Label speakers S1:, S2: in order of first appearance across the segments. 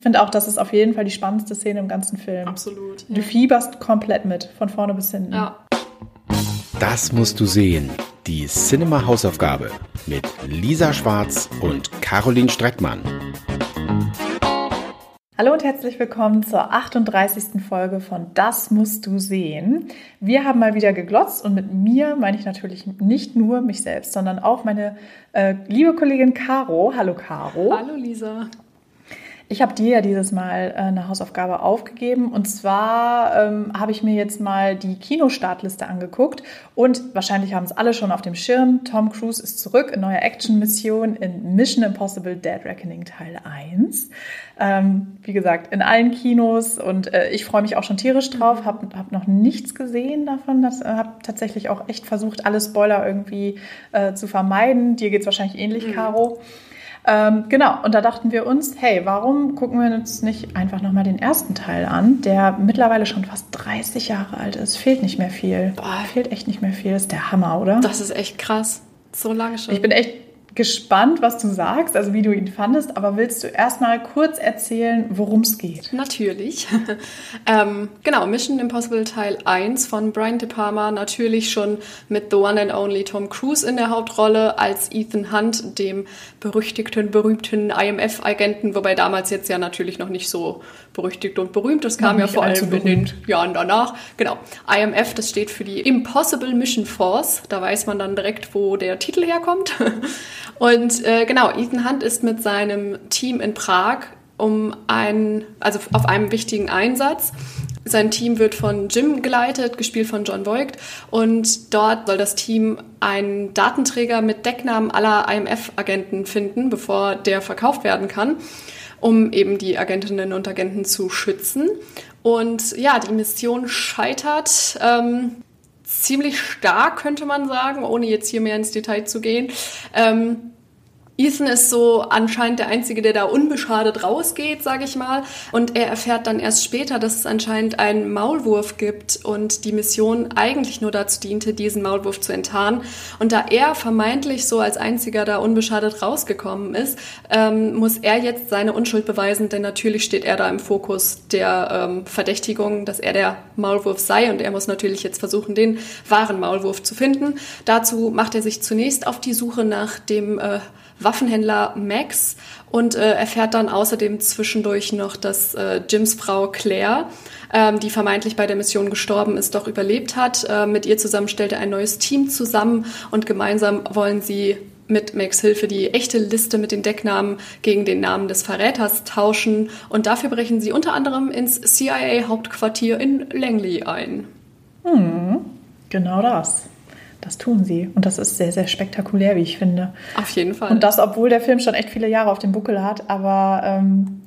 S1: Ich finde auch, das ist auf jeden Fall die spannendste Szene im ganzen Film.
S2: Absolut.
S1: Du fieberst komplett mit, von vorne bis hinten.
S2: Ja.
S3: Das musst du sehen. Die Cinema Hausaufgabe mit Lisa Schwarz und Caroline Streckmann.
S1: Hallo und herzlich willkommen zur 38. Folge von Das musst du sehen. Wir haben mal wieder geglotzt und mit mir meine ich natürlich nicht nur mich selbst, sondern auch meine äh, liebe Kollegin Caro. Hallo Caro.
S2: Hallo Lisa.
S1: Ich habe dir ja dieses Mal äh, eine Hausaufgabe aufgegeben und zwar ähm, habe ich mir jetzt mal die Kinostartliste angeguckt und wahrscheinlich haben es alle schon auf dem Schirm. Tom Cruise ist zurück in neuer Action-Mission in Mission Impossible Dead Reckoning Teil 1. Ähm, wie gesagt, in allen Kinos und äh, ich freue mich auch schon tierisch drauf, habe hab noch nichts gesehen davon, äh, habe tatsächlich auch echt versucht, alle Spoiler irgendwie äh, zu vermeiden. Dir geht es wahrscheinlich ähnlich, mhm. Ähm, genau, und da dachten wir uns, hey, warum gucken wir uns nicht einfach nochmal den ersten Teil an, der mittlerweile schon fast 30 Jahre alt ist. Fehlt nicht mehr viel. Boah. Fehlt echt nicht mehr viel. Ist der Hammer, oder?
S2: Das ist echt krass. So lange schon.
S1: Ich bin echt gespannt, was du sagst, also wie du ihn fandest, aber willst du erstmal kurz erzählen, worum es geht?
S2: Natürlich. ähm, genau, Mission Impossible Teil 1 von Brian De Palma, natürlich schon mit The One and Only Tom Cruise in der Hauptrolle als Ethan Hunt, dem berüchtigten, berühmten IMF-Agenten, wobei damals jetzt ja natürlich noch nicht so berüchtigt und berühmt, das kam ja vor allem in den Jahren danach. Genau, IMF, das steht für die Impossible Mission Force, da weiß man dann direkt, wo der Titel herkommt. Und äh, genau, Ethan Hunt ist mit seinem Team in Prag um einen, also auf einem wichtigen Einsatz. Sein Team wird von Jim geleitet, gespielt von John Voigt. Und dort soll das Team einen Datenträger mit Decknamen aller IMF-Agenten finden, bevor der verkauft werden kann, um eben die Agentinnen und Agenten zu schützen. Und ja, die Mission scheitert. Ähm, ziemlich stark, könnte man sagen, ohne jetzt hier mehr ins Detail zu gehen. Ähm, Ethan ist so anscheinend der Einzige, der da unbeschadet rausgeht, sage ich mal. Und er erfährt dann erst später, dass es anscheinend einen Maulwurf gibt und die Mission eigentlich nur dazu diente, diesen Maulwurf zu enttarnen. Und da er vermeintlich so als Einziger da unbeschadet rausgekommen ist, ähm, muss er jetzt seine Unschuld beweisen, denn natürlich steht er da im Fokus der ähm, Verdächtigung, dass er der Maulwurf sei und er muss natürlich jetzt versuchen, den wahren Maulwurf zu finden. Dazu macht er sich zunächst auf die Suche nach dem äh, Waffenhändler Max und äh, erfährt dann außerdem zwischendurch noch, dass äh, Jims Frau Claire, ähm, die vermeintlich bei der Mission gestorben ist, doch überlebt hat. Äh, mit ihr zusammen stellt er ein neues Team zusammen und gemeinsam wollen sie mit Max Hilfe die echte Liste mit den Decknamen gegen den Namen des Verräters tauschen und dafür brechen sie unter anderem ins CIA-Hauptquartier in Langley ein.
S1: Hm, genau das. Das tun sie. Und das ist sehr, sehr spektakulär, wie ich finde.
S2: Auf jeden Fall.
S1: Und das, obwohl der Film schon echt viele Jahre auf dem Buckel hat. Aber ähm,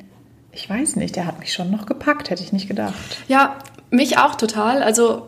S1: ich weiß nicht, der hat mich schon noch gepackt, hätte ich nicht gedacht.
S2: Ja, mich auch total. Also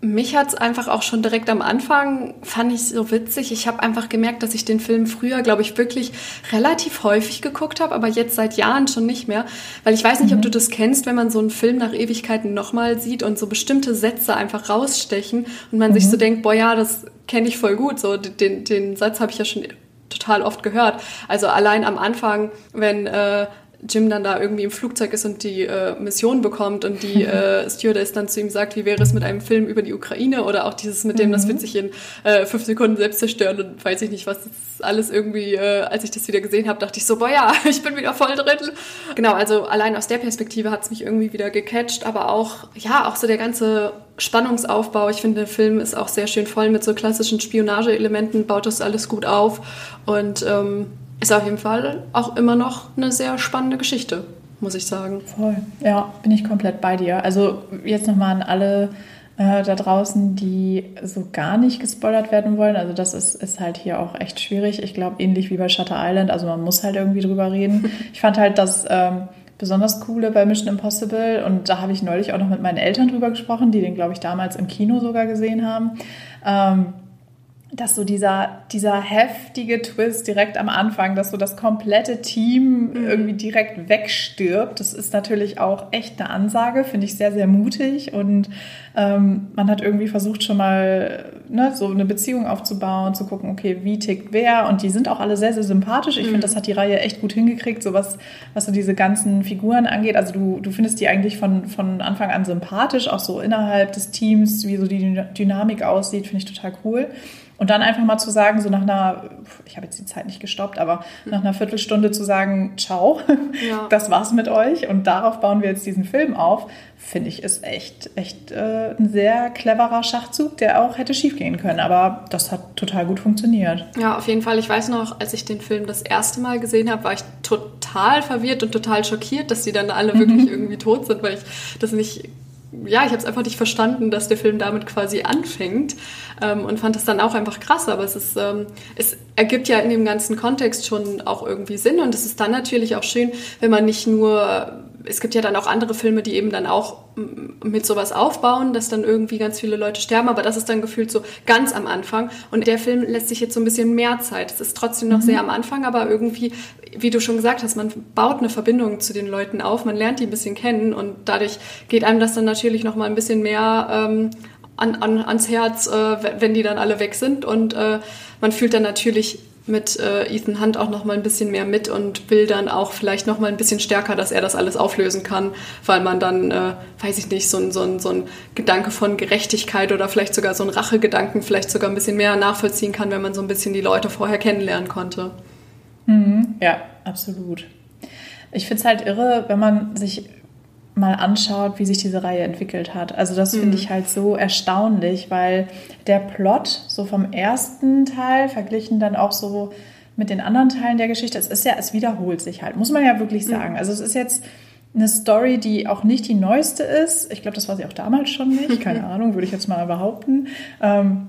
S2: mich hat es einfach auch schon direkt am Anfang, fand ich so witzig. Ich habe einfach gemerkt, dass ich den Film früher, glaube ich, wirklich relativ häufig geguckt habe, aber jetzt seit Jahren schon nicht mehr. Weil ich weiß nicht, mhm. ob du das kennst, wenn man so einen Film nach Ewigkeiten nochmal sieht und so bestimmte Sätze einfach rausstechen und man mhm. sich so denkt, boah ja, das kenne ich voll gut. So, den, den Satz habe ich ja schon total oft gehört. Also allein am Anfang, wenn äh, Jim dann da irgendwie im Flugzeug ist und die äh, Mission bekommt und die äh, Stewardess dann zu ihm sagt, wie wäre es mit einem Film über die Ukraine oder auch dieses mit dem, mhm. das wird sich in äh, fünf Sekunden selbst zerstören und weiß ich nicht, was das alles irgendwie, äh, als ich das wieder gesehen habe, dachte ich so, boah ja, ich bin wieder voll drin. Genau, also allein aus der Perspektive hat es mich irgendwie wieder gecatcht, aber auch, ja, auch so der ganze Spannungsaufbau. Ich finde, der Film ist auch sehr schön voll mit so klassischen Spionageelementen, baut das alles gut auf und ähm, ist auf jeden Fall auch immer noch eine sehr spannende Geschichte, muss ich sagen.
S1: Voll, ja, bin ich komplett bei dir. Also jetzt nochmal an alle äh, da draußen, die so gar nicht gespoilert werden wollen. Also das ist, ist halt hier auch echt schwierig. Ich glaube, ähnlich wie bei Shutter Island, also man muss halt irgendwie drüber reden. Ich fand halt das ähm, besonders coole bei Mission Impossible und da habe ich neulich auch noch mit meinen Eltern drüber gesprochen, die den, glaube ich, damals im Kino sogar gesehen haben. Ähm, dass so dieser, dieser heftige Twist direkt am Anfang, dass so das komplette Team mhm. irgendwie direkt wegstirbt, das ist natürlich auch echt eine Ansage, finde ich sehr, sehr mutig und ähm, man hat irgendwie versucht schon mal ne, so eine Beziehung aufzubauen, zu gucken, okay, wie tickt wer. Und die sind auch alle sehr, sehr sympathisch. Ich mhm. finde, das hat die Reihe echt gut hingekriegt, so was, was so diese ganzen Figuren angeht. Also du, du findest die eigentlich von, von Anfang an sympathisch, auch so innerhalb des Teams, wie so die Dynamik aussieht, finde ich total cool. Und dann einfach mal zu sagen, so nach einer, ich habe jetzt die Zeit nicht gestoppt, aber nach einer Viertelstunde zu sagen, ciao, ja. das war's mit euch und darauf bauen wir jetzt diesen Film auf, finde ich, ist echt, echt äh, ein sehr cleverer Schachzug, der auch hätte schiefgehen können. Aber das hat total gut funktioniert.
S2: Ja, auf jeden Fall. Ich weiß noch, als ich den Film das erste Mal gesehen habe, war ich total verwirrt und total schockiert, dass die dann alle wirklich irgendwie tot sind, weil ich das nicht ja, ich habe es einfach nicht verstanden, dass der Film damit quasi anfängt ähm, und fand das dann auch einfach krass. Aber es ist, ähm, es ergibt ja in dem ganzen Kontext schon auch irgendwie Sinn und es ist dann natürlich auch schön, wenn man nicht nur es gibt ja dann auch andere Filme, die eben dann auch mit sowas aufbauen, dass dann irgendwie ganz viele Leute sterben, aber das ist dann gefühlt so ganz am Anfang. Und der Film lässt sich jetzt so ein bisschen mehr Zeit. Es ist trotzdem noch mhm. sehr am Anfang, aber irgendwie, wie du schon gesagt hast, man baut eine Verbindung zu den Leuten auf, man lernt die ein bisschen kennen und dadurch geht einem das dann natürlich noch mal ein bisschen mehr ähm, an, an, ans Herz, äh, wenn die dann alle weg sind und äh, man fühlt dann natürlich mit äh, Ethan Hunt auch noch mal ein bisschen mehr mit und will dann auch vielleicht noch mal ein bisschen stärker, dass er das alles auflösen kann, weil man dann, äh, weiß ich nicht, so ein, so, ein, so ein Gedanke von Gerechtigkeit oder vielleicht sogar so ein Rachegedanken vielleicht sogar ein bisschen mehr nachvollziehen kann, wenn man so ein bisschen die Leute vorher kennenlernen konnte.
S1: Mhm. Ja, absolut. Ich finde es halt irre, wenn man sich mal anschaut, wie sich diese Reihe entwickelt hat. Also das finde mhm. ich halt so erstaunlich, weil der Plot so vom ersten Teil verglichen dann auch so mit den anderen Teilen der Geschichte, es ist ja, es wiederholt sich halt, muss man ja wirklich mhm. sagen. Also es ist jetzt eine Story, die auch nicht die neueste ist. Ich glaube, das war sie auch damals schon nicht. Keine Ahnung, würde ich jetzt mal behaupten. Ähm,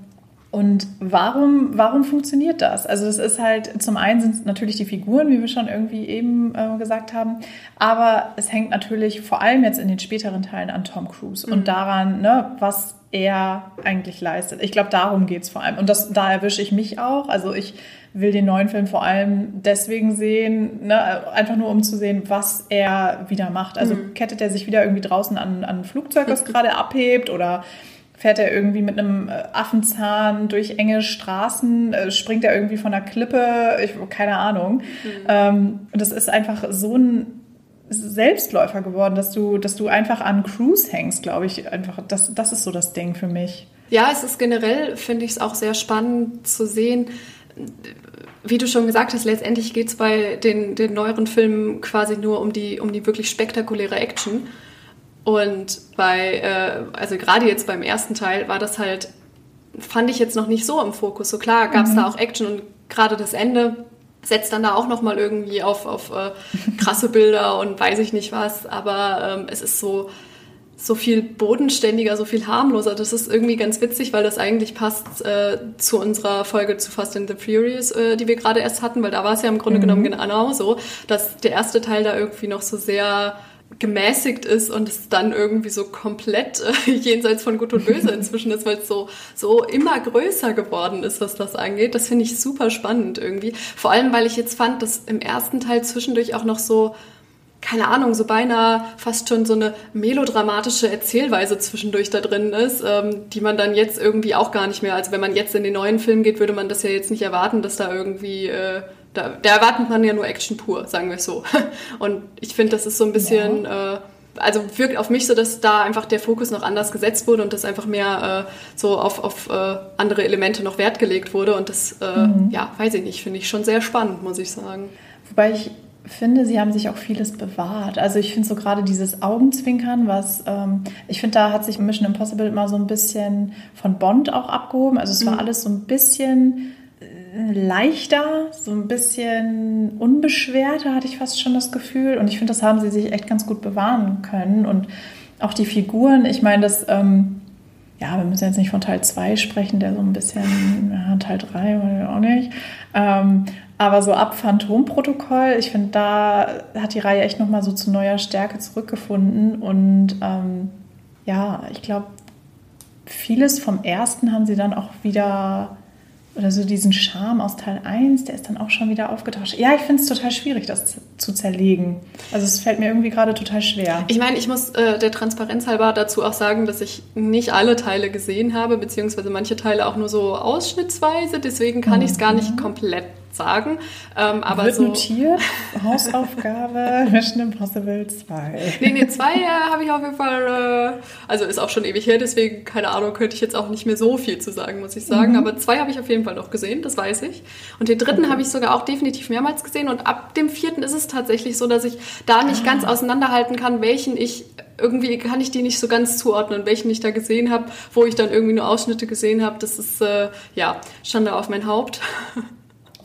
S1: und warum, warum funktioniert das? Also es ist halt, zum einen sind es natürlich die Figuren, wie wir schon irgendwie eben äh, gesagt haben, aber es hängt natürlich vor allem jetzt in den späteren Teilen an Tom Cruise mhm. und daran, ne, was er eigentlich leistet. Ich glaube, darum geht es vor allem. Und das, da erwische ich mich auch. Also ich will den neuen Film vor allem deswegen sehen, ne, einfach nur um zu sehen, was er wieder macht. Also mhm. kettet er sich wieder irgendwie draußen an, an ein Flugzeug, das gerade abhebt oder fährt er irgendwie mit einem äh, Affenzahn durch enge Straßen, äh, springt er irgendwie von einer Klippe, ich, keine Ahnung. Mhm. Ähm, und das ist einfach so ein Selbstläufer geworden, dass du, dass du einfach an Cruise hängst, glaube ich. Einfach, das, das ist so das Ding für mich.
S2: Ja, es ist generell, finde ich es auch sehr spannend zu sehen, wie du schon gesagt hast, letztendlich geht es bei den, den neueren Filmen quasi nur um die, um die wirklich spektakuläre Action. Und bei, äh, also gerade jetzt beim ersten Teil war das halt, fand ich jetzt noch nicht so im Fokus. So klar gab es mhm. da auch Action und gerade das Ende setzt dann da auch nochmal irgendwie auf, auf äh, krasse Bilder und weiß ich nicht was. Aber ähm, es ist so, so viel bodenständiger, so viel harmloser. Das ist irgendwie ganz witzig, weil das eigentlich passt äh, zu unserer Folge zu Fast and the Furious, äh, die wir gerade erst hatten, weil da war es ja im Grunde mhm. genommen genau so, dass der erste Teil da irgendwie noch so sehr gemäßigt ist und es dann irgendwie so komplett äh, jenseits von Gut und Böse inzwischen ist, weil es so, so immer größer geworden ist, was das angeht. Das finde ich super spannend irgendwie. Vor allem, weil ich jetzt fand, dass im ersten Teil zwischendurch auch noch so, keine Ahnung, so beinahe fast schon so eine melodramatische Erzählweise zwischendurch da drin ist, ähm, die man dann jetzt irgendwie auch gar nicht mehr, also wenn man jetzt in den neuen Film geht, würde man das ja jetzt nicht erwarten, dass da irgendwie... Äh, da, da erwartet man ja nur Action pur, sagen wir es so. Und ich finde, das ist so ein bisschen, ja. äh, also wirkt auf mich so, dass da einfach der Fokus noch anders gesetzt wurde und dass einfach mehr äh, so auf, auf äh, andere Elemente noch Wert gelegt wurde. Und das, äh, mhm. ja, weiß ich nicht, finde ich schon sehr spannend, muss ich sagen.
S1: Wobei ich finde, sie haben sich auch vieles bewahrt. Also ich finde so gerade dieses Augenzwinkern, was ähm, ich finde, da hat sich Mission Impossible immer so ein bisschen von Bond auch abgehoben. Also es war mhm. alles so ein bisschen leichter, so ein bisschen unbeschwerter, hatte ich fast schon das Gefühl. Und ich finde, das haben sie sich echt ganz gut bewahren können. Und auch die Figuren, ich meine, das, ähm, ja, wir müssen jetzt nicht von Teil 2 sprechen, der so ein bisschen, ja, Teil 3 auch nicht. Ähm, aber so ab Phantomprotokoll, ich finde, da hat die Reihe echt nochmal so zu neuer Stärke zurückgefunden. Und ähm, ja, ich glaube, vieles vom ersten haben sie dann auch wieder oder so diesen Charme aus Teil 1, der ist dann auch schon wieder aufgetauscht. Ja, ich finde es total schwierig, das zu zerlegen. Also es fällt mir irgendwie gerade total schwer.
S2: Ich meine, ich muss äh, der Transparenz halber dazu auch sagen, dass ich nicht alle Teile gesehen habe, beziehungsweise manche Teile auch nur so ausschnittsweise. Deswegen kann mhm. ich es gar nicht komplett sagen. Ähm, aber
S1: Wird
S2: so
S1: notiert, Hausaufgabe, Mission Impossible 2.
S2: Nee, nee, 2 äh, habe ich auf jeden Fall, äh, also ist auch schon ewig her, deswegen, keine Ahnung, könnte ich jetzt auch nicht mehr so viel zu sagen, muss ich sagen. Mhm. Aber 2 habe ich auf jeden Fall noch gesehen, das weiß ich. Und den dritten okay. habe ich sogar auch definitiv mehrmals gesehen. Und ab dem vierten ist es tatsächlich so, dass ich da nicht ah. ganz auseinanderhalten kann, welchen ich irgendwie kann ich die nicht so ganz zuordnen, welchen ich da gesehen habe, wo ich dann irgendwie nur Ausschnitte gesehen habe. Das ist äh, ja Schande auf mein Haupt.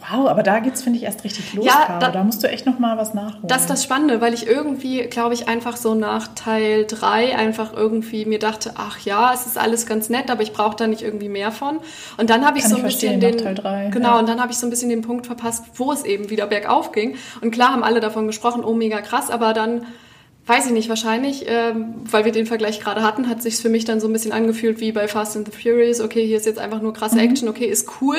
S1: Wow, aber da geht's, finde ich, erst richtig los, ja, da, da, musst du echt noch mal was nachholen.
S2: Das ist das Spannende, weil ich irgendwie, glaube ich, einfach so nach Teil 3 einfach irgendwie mir dachte, ach ja, es ist alles ganz nett, aber ich brauche da nicht irgendwie mehr von. Und dann habe ich so ein bisschen den
S1: Teil 3,
S2: genau, ja. und dann habe ich so ein bisschen den Punkt verpasst, wo es eben wieder bergauf ging. Und klar haben alle davon gesprochen, oh mega krass, aber dann Weiß ich nicht, wahrscheinlich, ähm, weil wir den Vergleich gerade hatten, hat sich für mich dann so ein bisschen angefühlt wie bei Fast and the Furious. Okay, hier ist jetzt einfach nur krasse mhm. Action, okay, ist cool,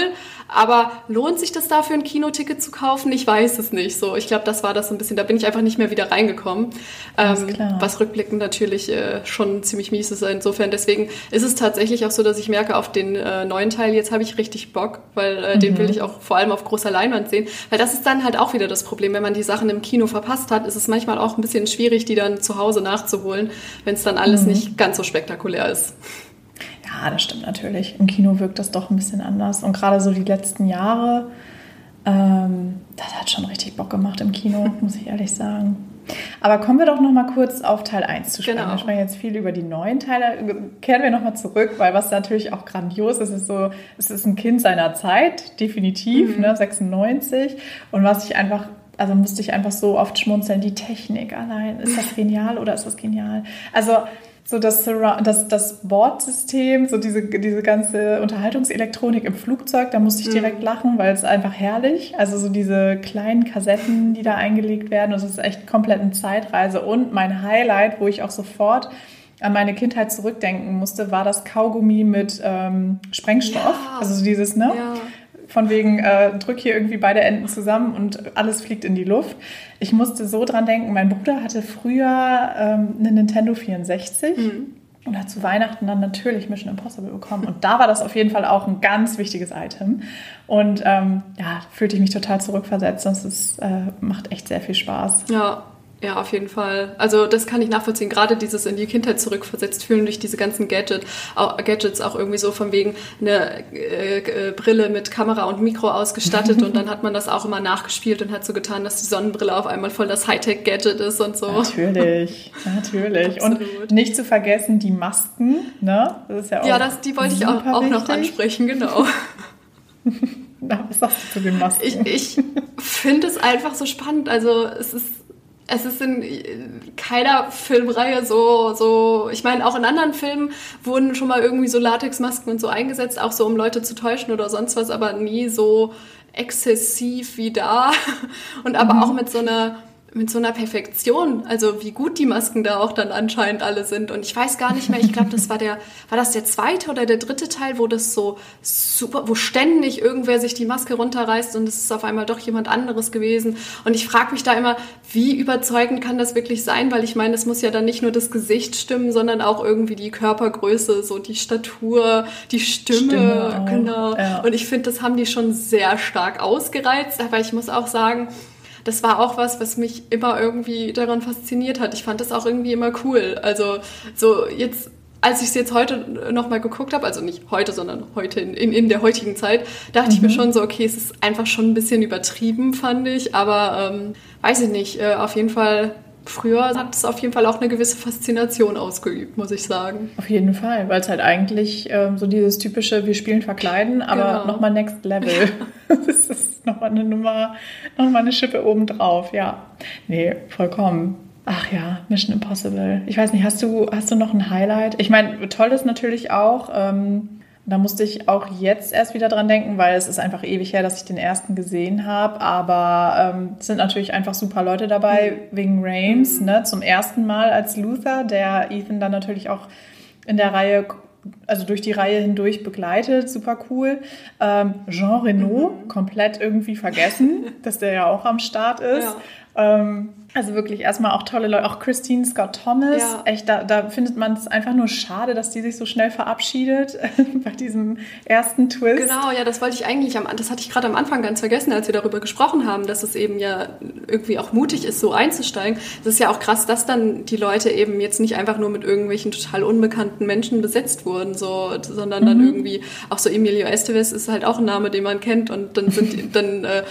S2: aber lohnt sich das dafür, ein Kinoticket zu kaufen? Ich weiß es nicht. So, ich glaube, das war das so ein bisschen. Da bin ich einfach nicht mehr wieder reingekommen, ähm, was rückblickend natürlich äh, schon ziemlich mies ist. Insofern, deswegen ist es tatsächlich auch so, dass ich merke, auf den äh, neuen Teil jetzt habe ich richtig Bock, weil äh, mhm. den will ich auch vor allem auf großer Leinwand sehen, weil das ist dann halt auch wieder das Problem, wenn man die Sachen im Kino verpasst hat, ist es manchmal auch ein bisschen schwierig, die dann zu Hause nachzuholen, wenn es dann alles mhm. nicht ganz so spektakulär ist.
S1: Ja, das stimmt natürlich. Im Kino wirkt das doch ein bisschen anders. Und gerade so die letzten Jahre, ähm, das hat schon richtig Bock gemacht im Kino, muss ich ehrlich sagen. Aber kommen wir doch noch mal kurz auf Teil 1 zu sprechen. Genau. Wir sprechen jetzt viel über die neuen Teile. Kehren wir noch mal zurück, weil was natürlich auch grandios ist, ist so, es ist ein Kind seiner Zeit, definitiv, mhm. ne, 96. Und was ich einfach also musste ich einfach so oft schmunzeln, die Technik allein, ist das genial oder ist das genial? Also so das, das, das Bordsystem, so diese, diese ganze Unterhaltungselektronik im Flugzeug, da musste ich direkt mhm. lachen, weil es einfach herrlich. Also so diese kleinen Kassetten, die da eingelegt werden, das ist echt komplett eine Zeitreise. Und mein Highlight, wo ich auch sofort an meine Kindheit zurückdenken musste, war das Kaugummi mit ähm, Sprengstoff. Ja. Also dieses, ne? Ja von wegen, äh, drück hier irgendwie beide Enden zusammen und alles fliegt in die Luft. Ich musste so dran denken, mein Bruder hatte früher ähm, eine Nintendo 64. Mhm. Und hat zu Weihnachten dann natürlich Mission Impossible bekommen. Und da war das auf jeden Fall auch ein ganz wichtiges Item. Und ähm, ja, fühlte ich mich total zurückversetzt. Das ist, äh, macht echt sehr viel Spaß.
S2: Ja, ja, auf jeden Fall. Also das kann ich nachvollziehen. Gerade dieses in die Kindheit zurückversetzt fühlen durch diese ganzen Gadget, auch, Gadgets auch irgendwie so von wegen eine äh, äh, Brille mit Kamera und Mikro ausgestattet und dann hat man das auch immer nachgespielt und hat so getan, dass die Sonnenbrille auf einmal voll das Hightech-Gadget ist und so.
S1: Natürlich, natürlich. und nicht zu vergessen die Masken, ne?
S2: Das ist ja auch Ja, das, die wollte ich auch, auch noch ansprechen, genau.
S1: Was sagst du zu den Masken?
S2: Ich, ich finde es einfach so spannend. Also es ist es ist in keiner Filmreihe so, so, ich meine, auch in anderen Filmen wurden schon mal irgendwie so Latexmasken und so eingesetzt, auch so um Leute zu täuschen oder sonst was, aber nie so exzessiv wie da. Und aber mhm. auch mit so einer mit so einer Perfektion, also wie gut die Masken da auch dann anscheinend alle sind. Und ich weiß gar nicht mehr, ich glaube, das war der, war das der zweite oder der dritte Teil, wo das so super, wo ständig irgendwer sich die Maske runterreißt und es ist auf einmal doch jemand anderes gewesen. Und ich frage mich da immer, wie überzeugend kann das wirklich sein? Weil ich meine, es muss ja dann nicht nur das Gesicht stimmen, sondern auch irgendwie die Körpergröße, so die Statur, die Stimme, Stimme genau. Ja. Und ich finde, das haben die schon sehr stark ausgereizt. Aber ich muss auch sagen, das war auch was, was mich immer irgendwie daran fasziniert hat. Ich fand das auch irgendwie immer cool. Also so jetzt als ich es jetzt heute nochmal geguckt habe, also nicht heute, sondern heute in, in, in der heutigen Zeit, dachte mhm. ich mir mhm. schon so, okay, es ist einfach schon ein bisschen übertrieben, fand ich. Aber ähm, weiß ich nicht, äh, auf jeden Fall früher hat es auf jeden Fall auch eine gewisse Faszination ausgeübt, muss ich sagen.
S1: Auf jeden Fall, weil es halt eigentlich ähm, so dieses typische, wir spielen verkleiden, aber genau. nochmal Next Level. das ist nochmal eine Nummer, nochmal eine Schippe obendrauf, ja. Nee, vollkommen. Ach ja, Mission Impossible. Ich weiß nicht, hast du, hast du noch ein Highlight? Ich meine, toll ist natürlich auch, ähm, da musste ich auch jetzt erst wieder dran denken, weil es ist einfach ewig her, dass ich den ersten gesehen habe. Aber ähm, es sind natürlich einfach super Leute dabei, mhm. wegen Rames, mhm. ne? Zum ersten Mal als Luther, der Ethan dann natürlich auch in der Reihe also durch die Reihe hindurch begleitet, super cool. Ähm, Jean Reno, mhm. komplett irgendwie vergessen, dass der ja auch am Start ist. Ja. Ähm, also wirklich erstmal auch tolle Leute, auch Christine Scott Thomas. Ja. Echt, da, da findet man es einfach nur schade, dass die sich so schnell verabschiedet bei diesem ersten Twist.
S2: Genau, ja, das wollte ich eigentlich am, das hatte ich gerade am Anfang ganz vergessen, als wir darüber gesprochen haben, dass es eben ja irgendwie auch mutig ist, so einzusteigen. Das ist ja auch krass, dass dann die Leute eben jetzt nicht einfach nur mit irgendwelchen total unbekannten Menschen besetzt wurden, so, sondern mhm. dann irgendwie auch so Emilio Estevez ist halt auch ein Name, den man kennt und dann sind dann äh,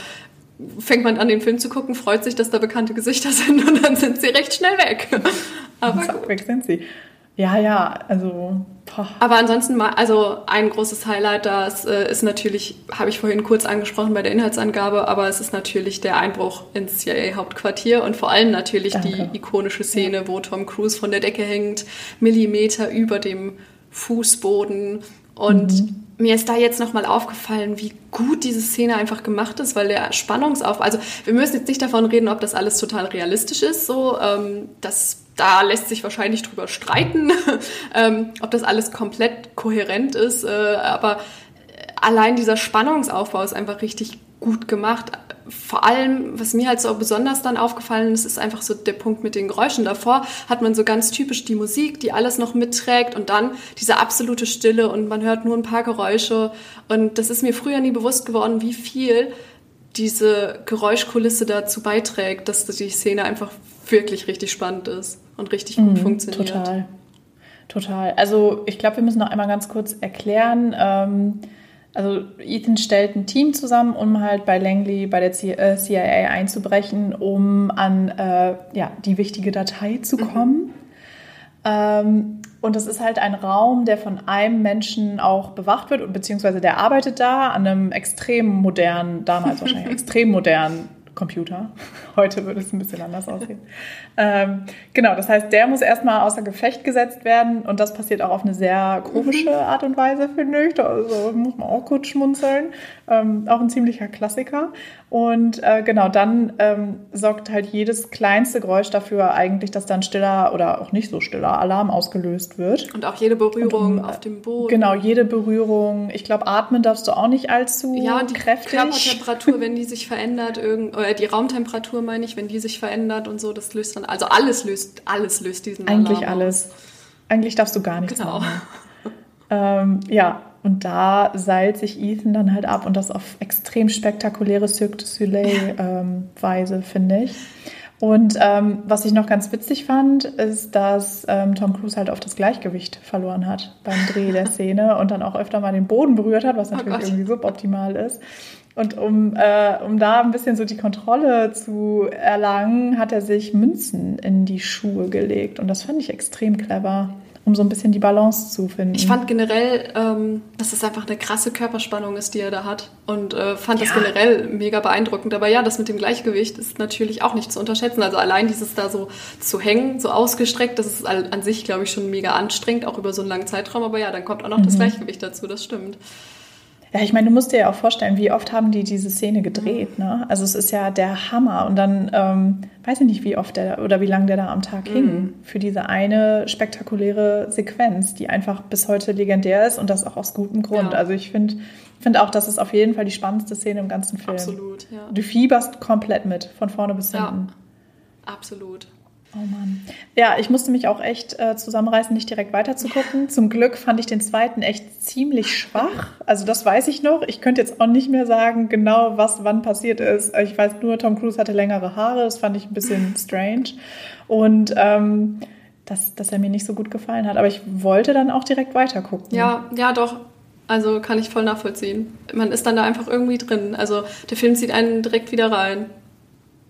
S2: fängt man an, den Film zu gucken, freut sich, dass da bekannte Gesichter sind und dann sind sie recht schnell weg.
S1: Aber Zack, weg sind sie. Ja, ja, also.
S2: Boah. Aber ansonsten mal, also ein großes Highlight, das äh, ist natürlich, habe ich vorhin kurz angesprochen bei der Inhaltsangabe, aber es ist natürlich der Einbruch ins CIA-Hauptquartier und vor allem natürlich Danke. die ikonische Szene, ja. wo Tom Cruise von der Decke hängt, Millimeter über dem Fußboden und mhm mir ist da jetzt nochmal aufgefallen, wie gut diese Szene einfach gemacht ist, weil der Spannungsauf, also wir müssen jetzt nicht davon reden, ob das alles total realistisch ist, so, ähm, das, da lässt sich wahrscheinlich drüber streiten, ähm, ob das alles komplett kohärent ist, äh, aber allein dieser Spannungsaufbau ist einfach richtig gut gemacht vor allem, was mir halt so besonders dann aufgefallen ist, ist einfach so der Punkt mit den Geräuschen. Davor hat man so ganz typisch die Musik, die alles noch mitträgt und dann diese absolute Stille und man hört nur ein paar Geräusche. Und das ist mir früher nie bewusst geworden, wie viel diese Geräuschkulisse dazu beiträgt, dass die Szene einfach wirklich richtig spannend ist und richtig gut mhm, funktioniert.
S1: Total. Total. Also ich glaube, wir müssen noch einmal ganz kurz erklären. Ähm, also Ethan stellt ein Team zusammen, um halt bei Langley, bei der CIA äh, einzubrechen, um an äh, ja, die wichtige Datei zu mhm. kommen. Mhm. Ähm, und das ist halt ein Raum, der von einem Menschen auch bewacht wird, beziehungsweise der arbeitet da an einem extrem modernen, damals wahrscheinlich extrem modernen Computer. Heute würde es ein bisschen anders aussehen. ähm, genau, das heißt, der muss erstmal außer Gefecht gesetzt werden und das passiert auch auf eine sehr komische mhm. Art und Weise, finde ich. Also muss man auch kurz schmunzeln. Ähm, auch ein ziemlicher Klassiker. Und äh, genau, dann ähm, sorgt halt jedes kleinste Geräusch dafür eigentlich, dass dann stiller oder auch nicht so stiller Alarm ausgelöst wird.
S2: Und auch jede Berührung um, auf dem Boden.
S1: Genau, jede Berührung. Ich glaube, atmen darfst du auch nicht allzu ja, und die kräftig.
S2: Körpertemperatur, wenn die sich verändert, irgend, oder die Raumtemperatur meine ich, wenn die sich verändert und so, das löst dann, also alles löst, alles löst diesen
S1: Eigentlich Alarm alles. Aus. Eigentlich darfst du gar nichts genau. machen. ähm, ja, und da seilt sich Ethan dann halt ab und das auf extrem spektakuläre Cirque du Soleil-Weise, ähm, finde ich. Und ähm, was ich noch ganz witzig fand, ist, dass ähm, Tom Cruise halt auf das Gleichgewicht verloren hat beim Dreh der Szene und dann auch öfter mal den Boden berührt hat, was oh natürlich oh irgendwie suboptimal ist. Und um, äh, um da ein bisschen so die Kontrolle zu erlangen, hat er sich Münzen in die Schuhe gelegt. Und das fand ich extrem clever um so ein bisschen die Balance zu finden.
S2: Ich fand generell, ähm, dass es einfach eine krasse Körperspannung ist, die er da hat. Und äh, fand ja. das generell mega beeindruckend. Aber ja, das mit dem Gleichgewicht ist natürlich auch nicht zu unterschätzen. Also allein dieses da so zu hängen, so ausgestreckt, das ist an sich, glaube ich, schon mega anstrengend, auch über so einen langen Zeitraum. Aber ja, dann kommt auch noch mhm. das Gleichgewicht dazu, das stimmt.
S1: Ja, ich meine, du musst dir ja auch vorstellen, wie oft haben die diese Szene gedreht. Ne? Also es ist ja der Hammer. Und dann ähm, weiß ich nicht, wie oft der oder wie lange der da am Tag mhm. hing für diese eine spektakuläre Sequenz, die einfach bis heute legendär ist und das auch aus gutem Grund. Ja. Also ich finde finde auch, das ist auf jeden Fall die spannendste Szene im ganzen Film.
S2: Absolut, ja.
S1: Du fieberst komplett mit, von vorne bis hinten.
S2: Ja, absolut.
S1: Oh Mann. Ja, ich musste mich auch echt äh, zusammenreißen, nicht direkt weiterzugucken. Zum Glück fand ich den zweiten echt ziemlich schwach. Also das weiß ich noch. Ich könnte jetzt auch nicht mehr sagen, genau was wann passiert ist. Ich weiß nur, Tom Cruise hatte längere Haare. Das fand ich ein bisschen strange. Und ähm, dass, dass er mir nicht so gut gefallen hat. Aber ich wollte dann auch direkt weitergucken.
S2: Ja, ja, doch. Also kann ich voll nachvollziehen. Man ist dann da einfach irgendwie drin. Also der Film zieht einen direkt wieder rein.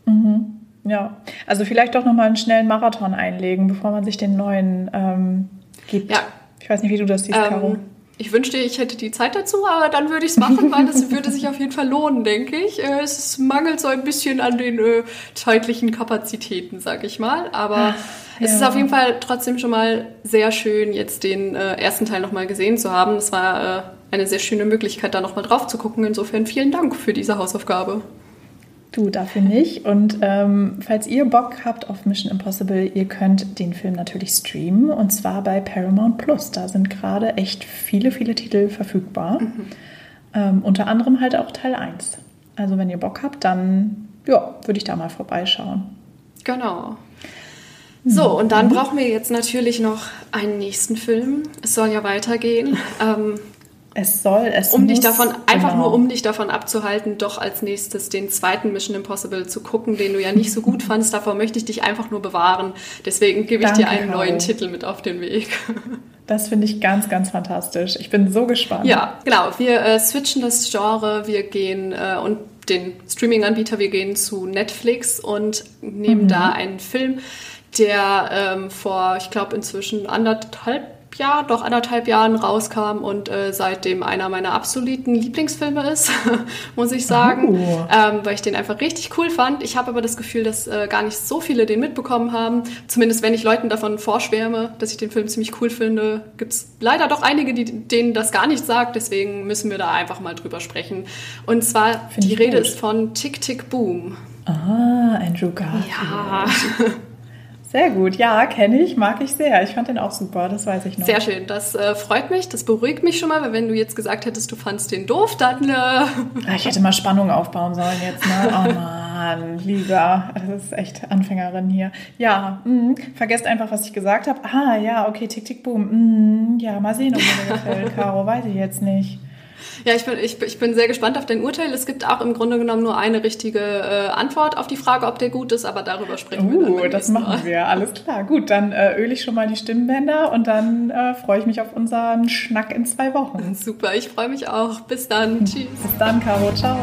S1: Mhm. Ja, also vielleicht doch nochmal einen schnellen Marathon einlegen, bevor man sich den neuen ähm, gibt. Ja. Ich weiß nicht, wie du das siehst, ähm, Caro.
S2: Ich wünschte, ich hätte die Zeit dazu, aber dann würde ich es machen, weil das würde sich auf jeden Fall lohnen, denke ich. Äh, es mangelt so ein bisschen an den äh, zeitlichen Kapazitäten, sag ich mal. Aber Ach, es ja. ist auf jeden Fall trotzdem schon mal sehr schön, jetzt den äh, ersten Teil nochmal gesehen zu haben. Es war äh, eine sehr schöne Möglichkeit, da nochmal drauf zu gucken. Insofern vielen Dank für diese Hausaufgabe.
S1: Du, dafür nicht. Und ähm, falls ihr Bock habt auf Mission Impossible, ihr könnt den Film natürlich streamen und zwar bei Paramount Plus. Da sind gerade echt viele, viele Titel verfügbar. Mhm. Ähm, unter anderem halt auch Teil 1. Also wenn ihr Bock habt, dann ja, würde ich da mal vorbeischauen.
S2: Genau. So, und dann mhm. brauchen wir jetzt natürlich noch einen nächsten Film. Es soll ja weitergehen. Ähm,
S1: es soll, es
S2: Um muss, dich davon, einfach genau. nur um dich davon abzuhalten, doch als nächstes den zweiten Mission Impossible zu gucken, den du ja nicht so gut fandst. Davor möchte ich dich einfach nur bewahren. Deswegen gebe ich Danke, dir einen neuen Titel mit auf den Weg.
S1: Das finde ich ganz, ganz fantastisch. Ich bin so gespannt.
S2: Ja, genau. Wir äh, switchen das Genre, wir gehen äh, und den Streaming-Anbieter, wir gehen zu Netflix und nehmen mhm. da einen Film, der ähm, vor, ich glaube, inzwischen anderthalb Jahr, doch anderthalb Jahren rauskam und äh, seitdem einer meiner absoluten Lieblingsfilme ist, muss ich sagen, oh. ähm, weil ich den einfach richtig cool fand. Ich habe aber das Gefühl, dass äh, gar nicht so viele den mitbekommen haben. Zumindest wenn ich Leuten davon vorschwärme, dass ich den Film ziemlich cool finde, gibt es leider doch einige, die, denen das gar nicht sagt. Deswegen müssen wir da einfach mal drüber sprechen. Und zwar, Find die Rede gut. ist von Tick Tick Boom.
S1: Ah, Andrew Garfield. Ja. Sehr gut, ja, kenne ich, mag ich sehr. Ich fand den auch super, das weiß ich noch.
S2: Sehr schön, das äh, freut mich, das beruhigt mich schon mal, weil wenn du jetzt gesagt hättest, du fandst den doof, dann... Äh ah,
S1: ich hätte mal Spannung aufbauen sollen jetzt, ne? Oh Mann, Lisa, das ist echt Anfängerin hier. Ja, mh, vergesst einfach, was ich gesagt habe. Ah, ja, okay, tick, tick, boom. Mh, ja, mal sehen, ob mir gefällt, Caro, weiß ich jetzt nicht.
S2: Ja, ich bin, ich, ich bin sehr gespannt auf dein Urteil. Es gibt auch im Grunde genommen nur eine richtige äh, Antwort auf die Frage, ob der gut ist, aber darüber sprechen uh, wir.
S1: Uh, das machen Mal. wir, alles klar. Gut, dann äh, öle ich schon mal die Stimmbänder und dann äh, freue ich mich auf unseren Schnack in zwei Wochen.
S2: Super, ich freue mich auch. Bis dann. Tschüss.
S1: Bis dann, Caro. Ciao.